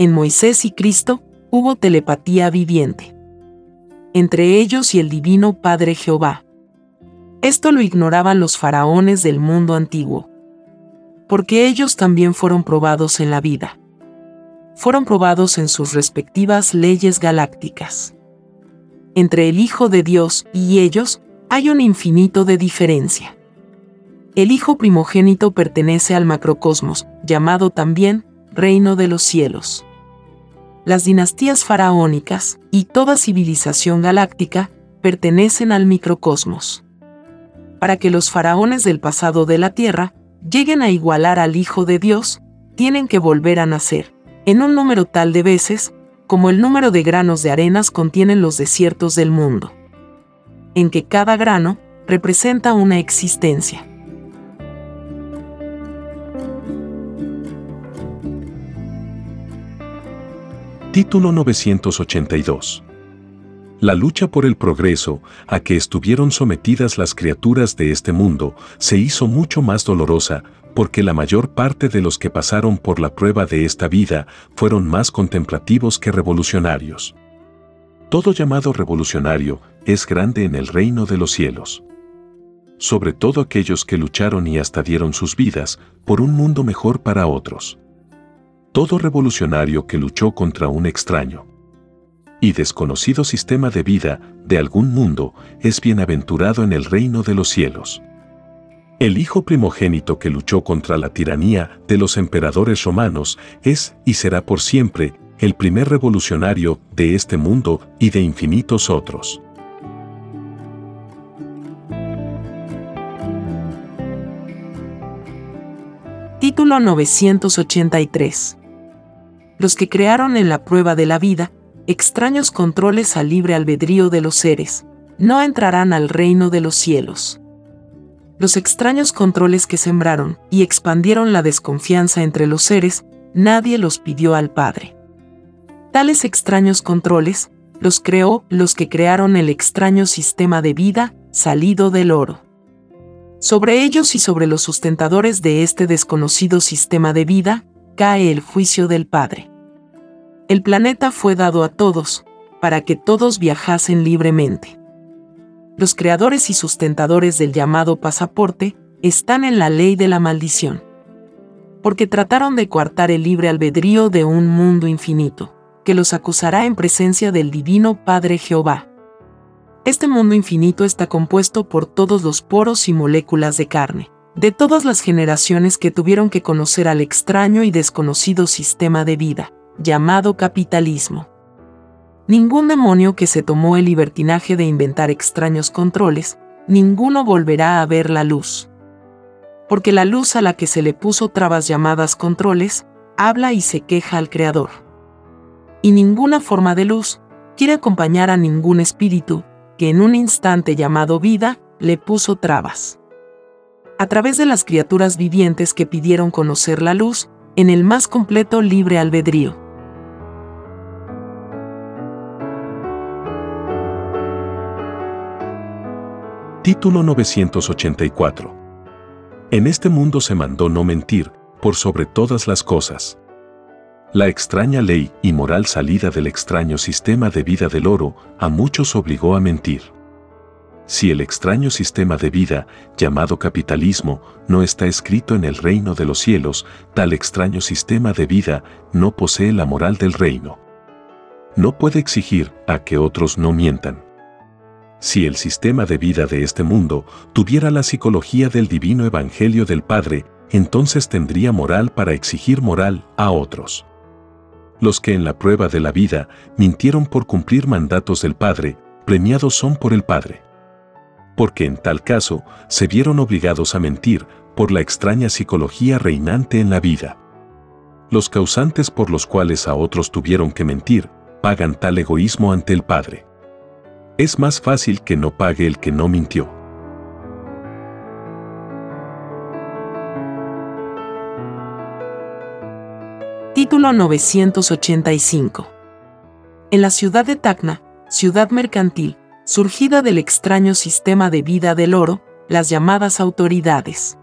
En Moisés y Cristo hubo telepatía viviente. Entre ellos y el divino Padre Jehová. Esto lo ignoraban los faraones del mundo antiguo. Porque ellos también fueron probados en la vida fueron probados en sus respectivas leyes galácticas. Entre el Hijo de Dios y ellos hay un infinito de diferencia. El Hijo primogénito pertenece al macrocosmos, llamado también Reino de los Cielos. Las dinastías faraónicas y toda civilización galáctica pertenecen al microcosmos. Para que los faraones del pasado de la Tierra lleguen a igualar al Hijo de Dios, tienen que volver a nacer en un número tal de veces, como el número de granos de arenas contienen los desiertos del mundo, en que cada grano representa una existencia. Título 982 la lucha por el progreso a que estuvieron sometidas las criaturas de este mundo se hizo mucho más dolorosa porque la mayor parte de los que pasaron por la prueba de esta vida fueron más contemplativos que revolucionarios. Todo llamado revolucionario es grande en el reino de los cielos. Sobre todo aquellos que lucharon y hasta dieron sus vidas por un mundo mejor para otros. Todo revolucionario que luchó contra un extraño y desconocido sistema de vida de algún mundo es bienaventurado en el reino de los cielos. El hijo primogénito que luchó contra la tiranía de los emperadores romanos es y será por siempre el primer revolucionario de este mundo y de infinitos otros. Título 983. Los que crearon en la prueba de la vida extraños controles al libre albedrío de los seres, no entrarán al reino de los cielos Los extraños controles que sembraron y expandieron la desconfianza entre los seres, nadie los pidió al Padre. Tales extraños controles, los creó los que crearon el extraño sistema de vida salido del oro. Sobre ellos y sobre los sustentadores de este desconocido sistema de vida, cae el juicio del Padre. El planeta fue dado a todos, para que todos viajasen libremente. Los creadores y sustentadores del llamado pasaporte están en la ley de la maldición. Porque trataron de coartar el libre albedrío de un mundo infinito, que los acusará en presencia del Divino Padre Jehová. Este mundo infinito está compuesto por todos los poros y moléculas de carne, de todas las generaciones que tuvieron que conocer al extraño y desconocido sistema de vida, llamado capitalismo. Ningún demonio que se tomó el libertinaje de inventar extraños controles, ninguno volverá a ver la luz. Porque la luz a la que se le puso trabas llamadas controles, habla y se queja al Creador. Y ninguna forma de luz quiere acompañar a ningún espíritu, que en un instante llamado vida le puso trabas. A través de las criaturas vivientes que pidieron conocer la luz, en el más completo libre albedrío. Título 984. En este mundo se mandó no mentir, por sobre todas las cosas. La extraña ley y moral salida del extraño sistema de vida del oro a muchos obligó a mentir. Si el extraño sistema de vida, llamado capitalismo, no está escrito en el reino de los cielos, tal extraño sistema de vida no posee la moral del reino. No puede exigir a que otros no mientan. Si el sistema de vida de este mundo tuviera la psicología del divino evangelio del Padre, entonces tendría moral para exigir moral a otros los que en la prueba de la vida mintieron por cumplir mandatos del Padre, premiados son por el Padre. Porque en tal caso se vieron obligados a mentir por la extraña psicología reinante en la vida. Los causantes por los cuales a otros tuvieron que mentir, pagan tal egoísmo ante el Padre. Es más fácil que no pague el que no mintió. Título 985. En la ciudad de Tacna, ciudad mercantil, surgida del extraño sistema de vida del oro, las llamadas autoridades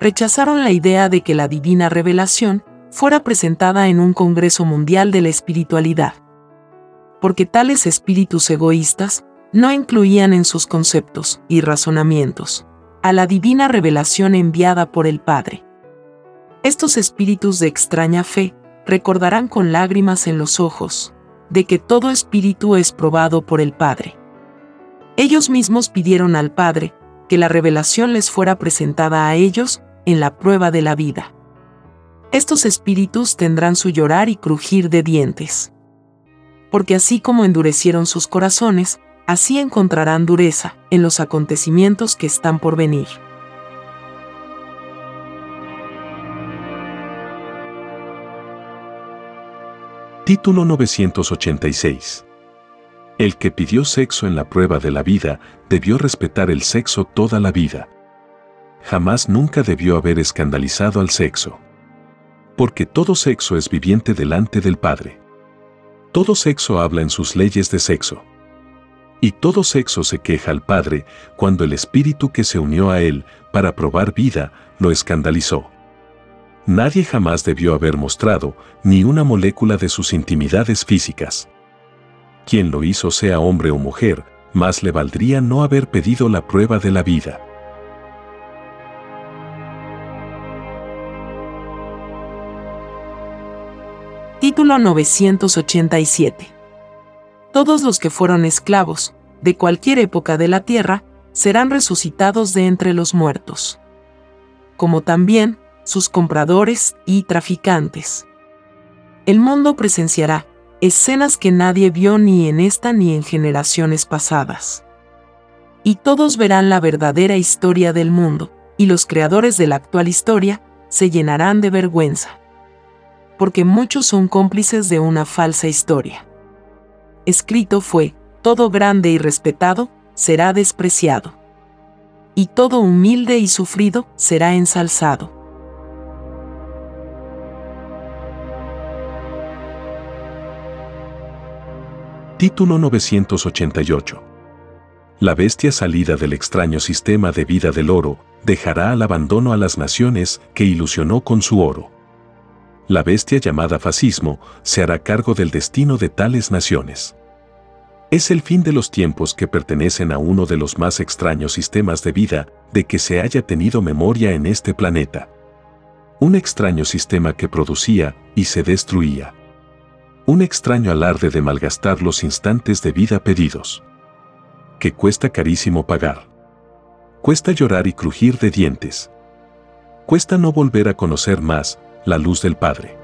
rechazaron la idea de que la divina revelación fuera presentada en un Congreso Mundial de la Espiritualidad. Porque tales espíritus egoístas no incluían en sus conceptos y razonamientos a la divina revelación enviada por el Padre. Estos espíritus de extraña fe recordarán con lágrimas en los ojos de que todo espíritu es probado por el Padre. Ellos mismos pidieron al Padre que la revelación les fuera presentada a ellos en la prueba de la vida. Estos espíritus tendrán su llorar y crujir de dientes. Porque así como endurecieron sus corazones, así encontrarán dureza en los acontecimientos que están por venir. Título 986. El que pidió sexo en la prueba de la vida debió respetar el sexo toda la vida. Jamás nunca debió haber escandalizado al sexo. Porque todo sexo es viviente delante del Padre. Todo sexo habla en sus leyes de sexo. Y todo sexo se queja al Padre cuando el espíritu que se unió a él para probar vida lo escandalizó. Nadie jamás debió haber mostrado ni una molécula de sus intimidades físicas. Quien lo hizo sea hombre o mujer, más le valdría no haber pedido la prueba de la vida. Título 987 Todos los que fueron esclavos, de cualquier época de la tierra, serán resucitados de entre los muertos. Como también, sus compradores y traficantes. El mundo presenciará escenas que nadie vio ni en esta ni en generaciones pasadas. Y todos verán la verdadera historia del mundo, y los creadores de la actual historia se llenarán de vergüenza. Porque muchos son cómplices de una falsa historia. Escrito fue, todo grande y respetado será despreciado. y todo humilde y sufrido será ensalzado. Título 988 La bestia salida del extraño sistema de vida del oro dejará al abandono a las naciones que ilusionó con su oro. La bestia llamada fascismo se hará cargo del destino de tales naciones. Es el fin de los tiempos que pertenecen a uno de los más extraños sistemas de vida de que se haya tenido memoria en este planeta. Un extraño sistema que producía y se destruía. Un extraño alarde de malgastar los instantes de vida pedidos. Que cuesta carísimo pagar. Cuesta llorar y crujir de dientes. Cuesta no volver a conocer más la luz del Padre.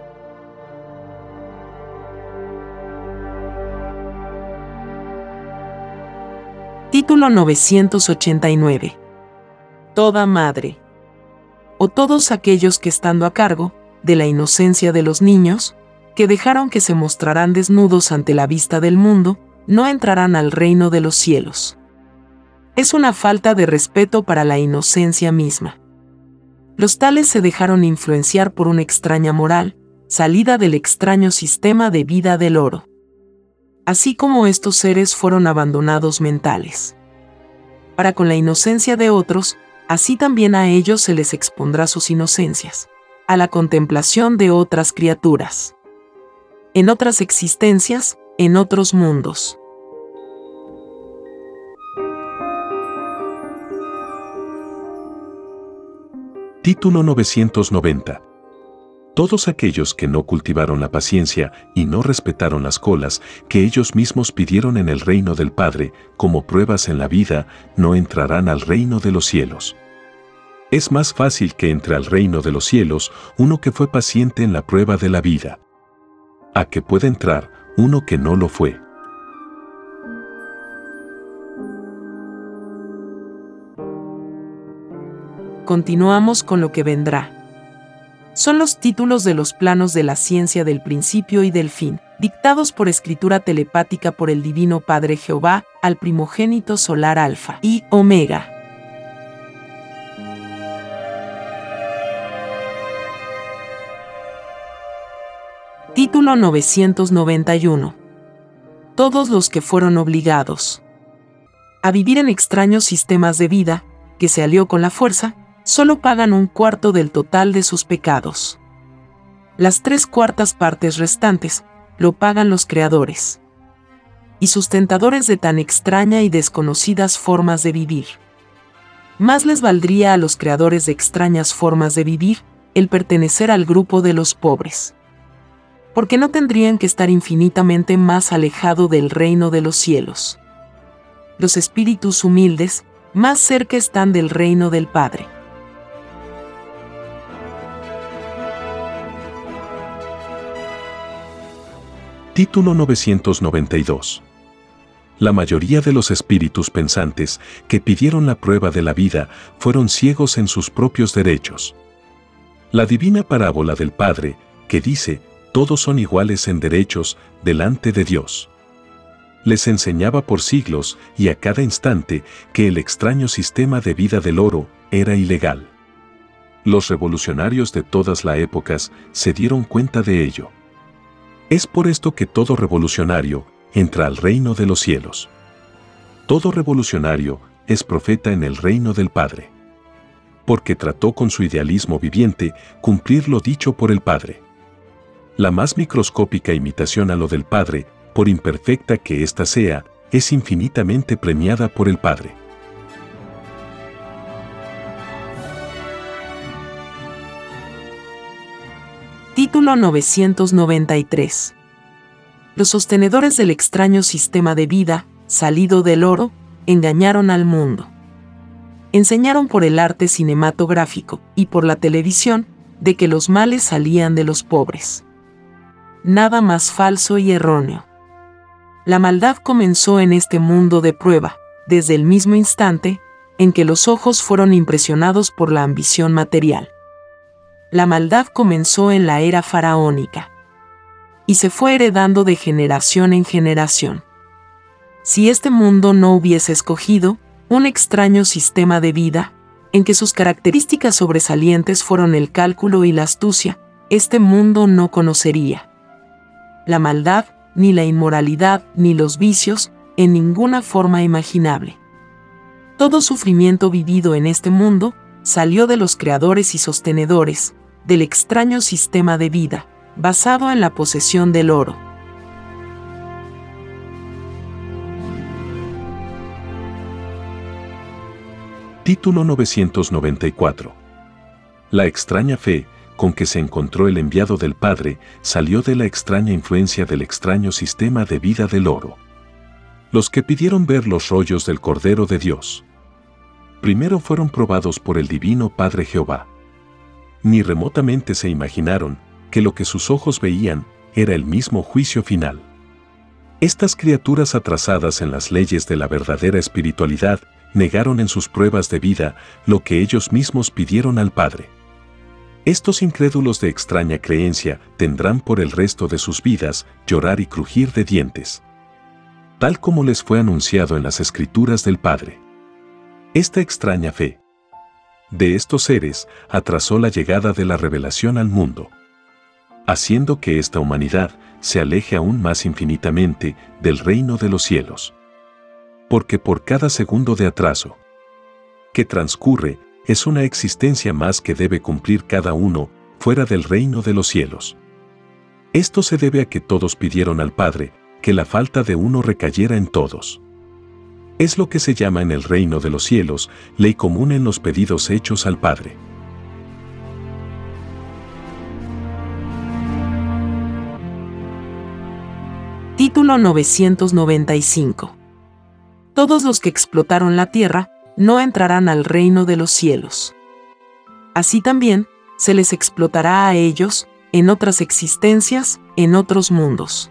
Título 989. Toda madre. O todos aquellos que estando a cargo de la inocencia de los niños, que dejaron que se mostrarán desnudos ante la vista del mundo, no entrarán al reino de los cielos. Es una falta de respeto para la inocencia misma. Los tales se dejaron influenciar por una extraña moral, salida del extraño sistema de vida del oro. Así como estos seres fueron abandonados mentales. Para con la inocencia de otros, así también a ellos se les expondrá sus inocencias, a la contemplación de otras criaturas. En otras existencias, en otros mundos. Título 990. Todos aquellos que no cultivaron la paciencia y no respetaron las colas que ellos mismos pidieron en el reino del Padre como pruebas en la vida, no entrarán al reino de los cielos. Es más fácil que entre al reino de los cielos uno que fue paciente en la prueba de la vida, a que pueda entrar uno que no lo fue. Continuamos con lo que vendrá. Son los títulos de los planos de la ciencia del principio y del fin, dictados por escritura telepática por el Divino Padre Jehová al primogénito solar Alfa y Omega. Título 991. Todos los que fueron obligados a vivir en extraños sistemas de vida, que se alió con la fuerza, solo pagan un cuarto del total de sus pecados. Las tres cuartas partes restantes lo pagan los creadores y sustentadores de tan extraña y desconocidas formas de vivir. Más les valdría a los creadores de extrañas formas de vivir el pertenecer al grupo de los pobres, porque no tendrían que estar infinitamente más alejado del reino de los cielos. Los espíritus humildes más cerca están del reino del Padre. Título 992. La mayoría de los espíritus pensantes que pidieron la prueba de la vida fueron ciegos en sus propios derechos. La divina parábola del Padre, que dice, todos son iguales en derechos delante de Dios. Les enseñaba por siglos y a cada instante que el extraño sistema de vida del oro era ilegal. Los revolucionarios de todas las épocas se dieron cuenta de ello. Es por esto que todo revolucionario entra al reino de los cielos. Todo revolucionario es profeta en el reino del Padre. Porque trató con su idealismo viviente cumplir lo dicho por el Padre. La más microscópica imitación a lo del Padre, por imperfecta que ésta sea, es infinitamente premiada por el Padre. Título 993. Los sostenedores del extraño sistema de vida, salido del oro, engañaron al mundo. Enseñaron por el arte cinematográfico y por la televisión de que los males salían de los pobres. Nada más falso y erróneo. La maldad comenzó en este mundo de prueba, desde el mismo instante en que los ojos fueron impresionados por la ambición material la maldad comenzó en la era faraónica y se fue heredando de generación en generación. Si este mundo no hubiese escogido un extraño sistema de vida, en que sus características sobresalientes fueron el cálculo y la astucia, este mundo no conocería. La maldad, ni la inmoralidad, ni los vicios, en ninguna forma imaginable. Todo sufrimiento vivido en este mundo salió de los creadores y sostenedores del extraño sistema de vida, basado en la posesión del oro. Título 994. La extraña fe con que se encontró el enviado del Padre salió de la extraña influencia del extraño sistema de vida del oro. Los que pidieron ver los rollos del Cordero de Dios. Primero fueron probados por el Divino Padre Jehová. Ni remotamente se imaginaron que lo que sus ojos veían era el mismo juicio final. Estas criaturas atrasadas en las leyes de la verdadera espiritualidad negaron en sus pruebas de vida lo que ellos mismos pidieron al Padre. Estos incrédulos de extraña creencia tendrán por el resto de sus vidas llorar y crujir de dientes. Tal como les fue anunciado en las escrituras del Padre. Esta extraña fe de estos seres atrasó la llegada de la revelación al mundo, haciendo que esta humanidad se aleje aún más infinitamente del reino de los cielos porque por cada segundo de atraso que transcurre es una existencia más que debe cumplir cada uno fuera del reino de los cielos. Esto se debe a que todos pidieron al Padre que la falta de uno recayera en todos. Es lo que se llama en el reino de los cielos ley común en los pedidos hechos al Padre. Título 995 todos los que explotaron la tierra no entrarán al reino de los cielos. Así también se les explotará a ellos en otras existencias, en otros mundos.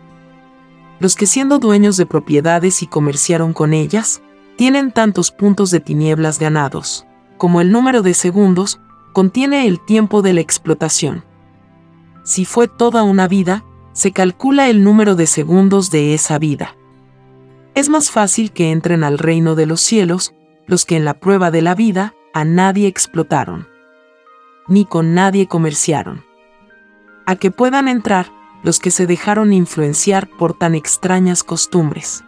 Los que siendo dueños de propiedades y comerciaron con ellas, tienen tantos puntos de tinieblas ganados, como el número de segundos contiene el tiempo de la explotación. Si fue toda una vida, se calcula el número de segundos de esa vida es más fácil que entren al reino de los cielos los que en la prueba de la vida a nadie explotaron, ni con nadie comerciaron. A que puedan entrar los que se dejaron influenciar por tan extrañas costumbres.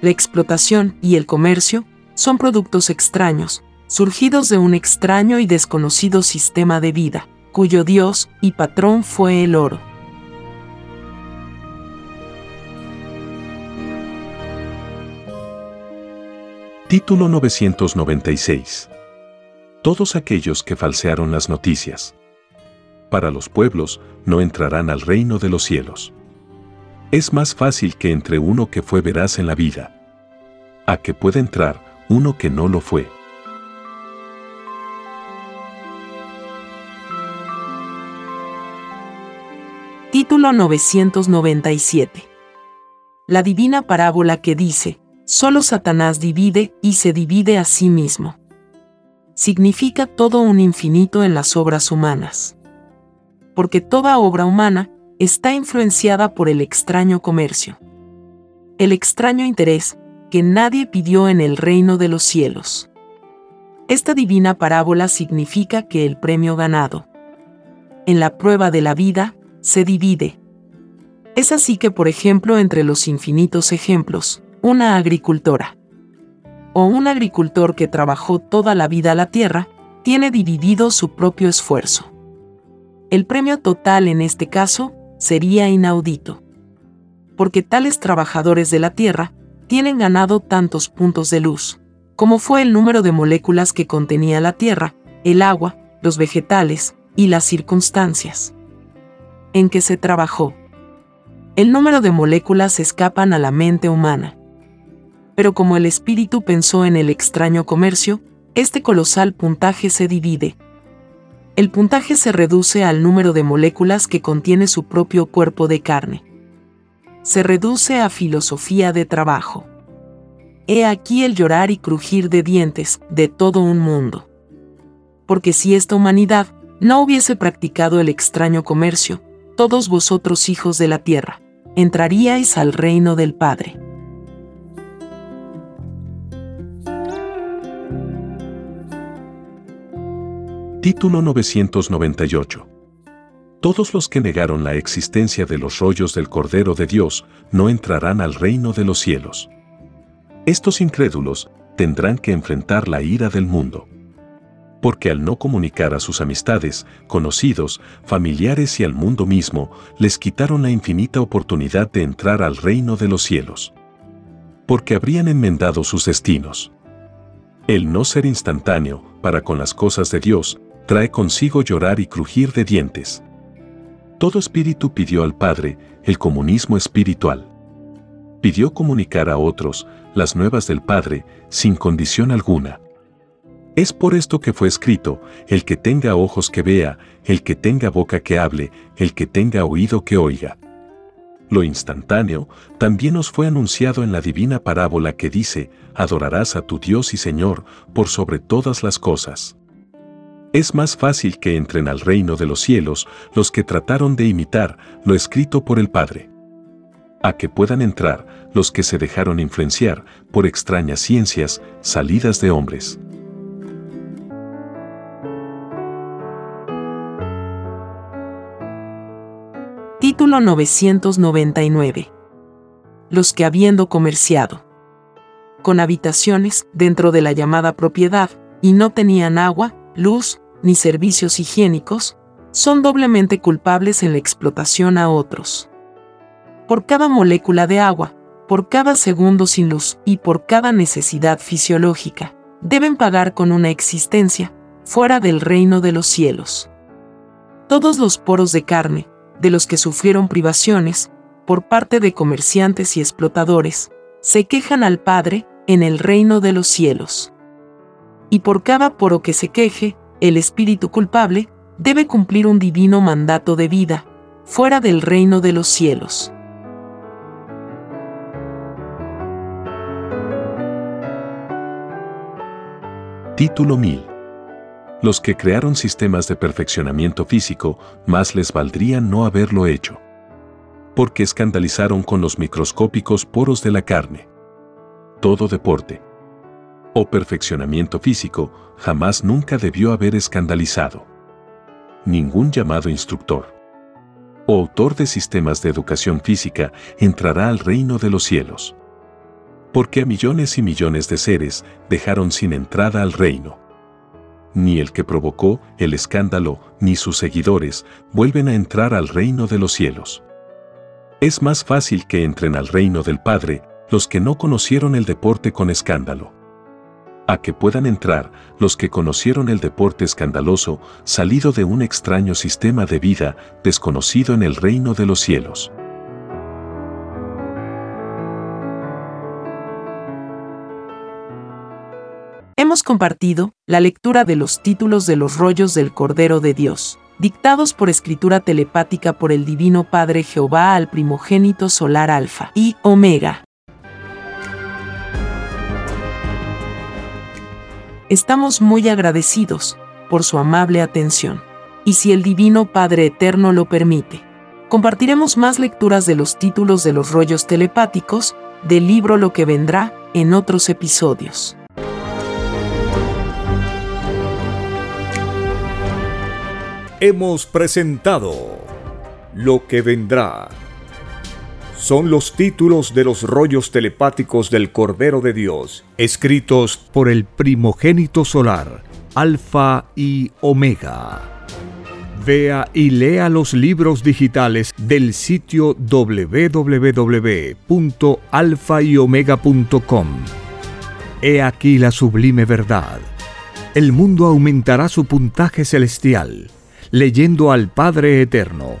La explotación y el comercio son productos extraños, surgidos de un extraño y desconocido sistema de vida, cuyo dios y patrón fue el oro. Título 996. Todos aquellos que falsearon las noticias. Para los pueblos no entrarán al reino de los cielos. Es más fácil que entre uno que fue veraz en la vida, a que pueda entrar uno que no lo fue. Título 997. La divina parábola que dice, Solo Satanás divide y se divide a sí mismo. Significa todo un infinito en las obras humanas. Porque toda obra humana está influenciada por el extraño comercio. El extraño interés que nadie pidió en el reino de los cielos. Esta divina parábola significa que el premio ganado en la prueba de la vida se divide. Es así que, por ejemplo, entre los infinitos ejemplos, una agricultora o un agricultor que trabajó toda la vida la tierra, tiene dividido su propio esfuerzo. El premio total en este caso sería inaudito. Porque tales trabajadores de la Tierra tienen ganado tantos puntos de luz, como fue el número de moléculas que contenía la Tierra, el agua, los vegetales y las circunstancias en que se trabajó. El número de moléculas escapan a la mente humana pero como el espíritu pensó en el extraño comercio, este colosal puntaje se divide. El puntaje se reduce al número de moléculas que contiene su propio cuerpo de carne. Se reduce a filosofía de trabajo. He aquí el llorar y crujir de dientes de todo un mundo. Porque si esta humanidad no hubiese practicado el extraño comercio, todos vosotros hijos de la tierra, entraríais al reino del Padre. Título 998. Todos los que negaron la existencia de los rollos del Cordero de Dios no entrarán al reino de los cielos. Estos incrédulos tendrán que enfrentar la ira del mundo. Porque al no comunicar a sus amistades, conocidos, familiares y al mundo mismo, les quitaron la infinita oportunidad de entrar al reino de los cielos. Porque habrían enmendado sus destinos. El no ser instantáneo, para con las cosas de Dios, trae consigo llorar y crujir de dientes. Todo espíritu pidió al Padre el comunismo espiritual. Pidió comunicar a otros las nuevas del Padre sin condición alguna. Es por esto que fue escrito, el que tenga ojos que vea, el que tenga boca que hable, el que tenga oído que oiga. Lo instantáneo también nos fue anunciado en la divina parábola que dice, adorarás a tu Dios y Señor por sobre todas las cosas. Es más fácil que entren al reino de los cielos los que trataron de imitar lo escrito por el Padre. A que puedan entrar los que se dejaron influenciar por extrañas ciencias salidas de hombres. Título 999. Los que habiendo comerciado con habitaciones dentro de la llamada propiedad y no tenían agua, luz, ni servicios higiénicos, son doblemente culpables en la explotación a otros. Por cada molécula de agua, por cada segundo sin luz y por cada necesidad fisiológica, deben pagar con una existencia fuera del reino de los cielos. Todos los poros de carne, de los que sufrieron privaciones, por parte de comerciantes y explotadores, se quejan al Padre en el reino de los cielos. Y por cada poro que se queje, el espíritu culpable debe cumplir un divino mandato de vida, fuera del reino de los cielos. Título 1000. Los que crearon sistemas de perfeccionamiento físico, más les valdría no haberlo hecho. Porque escandalizaron con los microscópicos poros de la carne. Todo deporte, o perfeccionamiento físico jamás nunca debió haber escandalizado. Ningún llamado instructor o autor de sistemas de educación física entrará al reino de los cielos. Porque a millones y millones de seres dejaron sin entrada al reino. Ni el que provocó el escándalo ni sus seguidores vuelven a entrar al reino de los cielos. Es más fácil que entren al reino del Padre los que no conocieron el deporte con escándalo a que puedan entrar los que conocieron el deporte escandaloso salido de un extraño sistema de vida desconocido en el reino de los cielos. Hemos compartido la lectura de los títulos de los rollos del Cordero de Dios, dictados por escritura telepática por el Divino Padre Jehová al primogénito solar Alfa y Omega. Estamos muy agradecidos por su amable atención. Y si el Divino Padre Eterno lo permite, compartiremos más lecturas de los títulos de los rollos telepáticos del libro Lo que vendrá en otros episodios. Hemos presentado Lo que vendrá son los títulos de los rollos telepáticos del Cordero de Dios, escritos por el primogénito solar, Alfa y Omega. Vea y lea los libros digitales del sitio www.alfayomega.com. He aquí la sublime verdad. El mundo aumentará su puntaje celestial, leyendo al Padre Eterno